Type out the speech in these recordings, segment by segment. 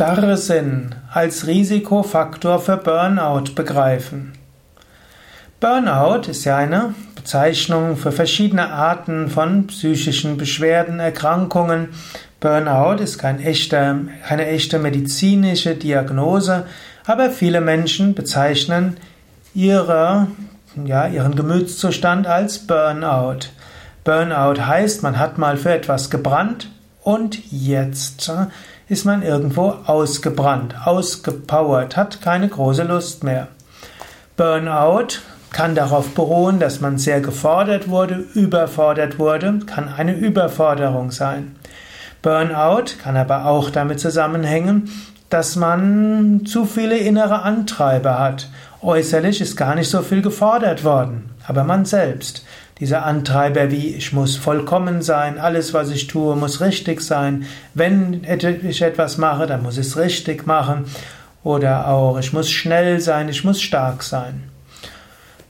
Starrsinn als Risikofaktor für Burnout begreifen. Burnout ist ja eine Bezeichnung für verschiedene Arten von psychischen Beschwerden, Erkrankungen. Burnout ist kein echter, keine echte medizinische Diagnose, aber viele Menschen bezeichnen ihre, ja, ihren Gemütszustand als Burnout. Burnout heißt, man hat mal für etwas gebrannt und jetzt ist man irgendwo ausgebrannt, ausgepowert, hat keine große Lust mehr. Burnout kann darauf beruhen, dass man sehr gefordert wurde, überfordert wurde, kann eine Überforderung sein. Burnout kann aber auch damit zusammenhängen, dass man zu viele innere Antreiber hat. Äußerlich ist gar nicht so viel gefordert worden, aber man selbst. Diese Antreiber wie ich muss vollkommen sein, alles was ich tue muss richtig sein, wenn ich etwas mache, dann muss ich es richtig machen oder auch ich muss schnell sein, ich muss stark sein.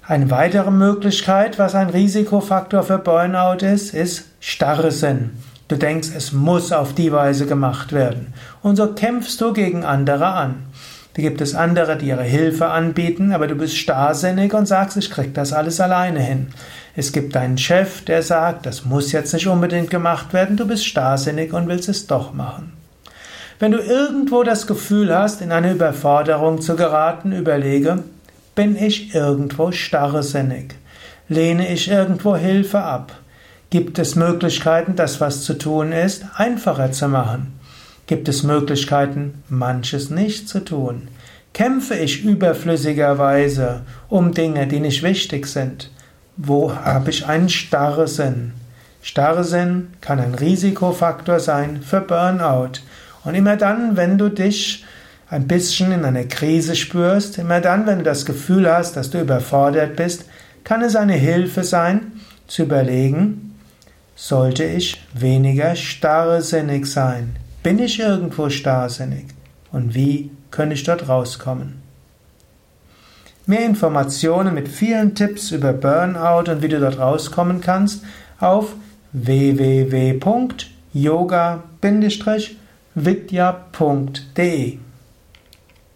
Eine weitere Möglichkeit, was ein Risikofaktor für Burnout ist, ist Starrsinn. Du denkst, es muss auf die Weise gemacht werden. Und so kämpfst du gegen andere an. Da gibt es andere, die ihre Hilfe anbieten, aber du bist starrsinnig und sagst, ich krieg das alles alleine hin. Es gibt einen Chef, der sagt, das muss jetzt nicht unbedingt gemacht werden, du bist starrsinnig und willst es doch machen. Wenn du irgendwo das Gefühl hast, in eine Überforderung zu geraten, überlege, bin ich irgendwo starrsinnig? Lehne ich irgendwo Hilfe ab? Gibt es Möglichkeiten, das, was zu tun ist, einfacher zu machen? Gibt es Möglichkeiten, manches nicht zu tun? Kämpfe ich überflüssigerweise um Dinge, die nicht wichtig sind? Wo habe ich einen Starrsinn? Starrsinn kann ein Risikofaktor sein für Burnout. Und immer dann, wenn du dich ein bisschen in einer Krise spürst, immer dann, wenn du das Gefühl hast, dass du überfordert bist, kann es eine Hilfe sein, zu überlegen, sollte ich weniger starrsinnig sein? Bin ich irgendwo starrsinnig? Und wie könnte ich dort rauskommen? Mehr Informationen mit vielen Tipps über Burnout und wie du dort rauskommen kannst auf www.yoga-vidya.de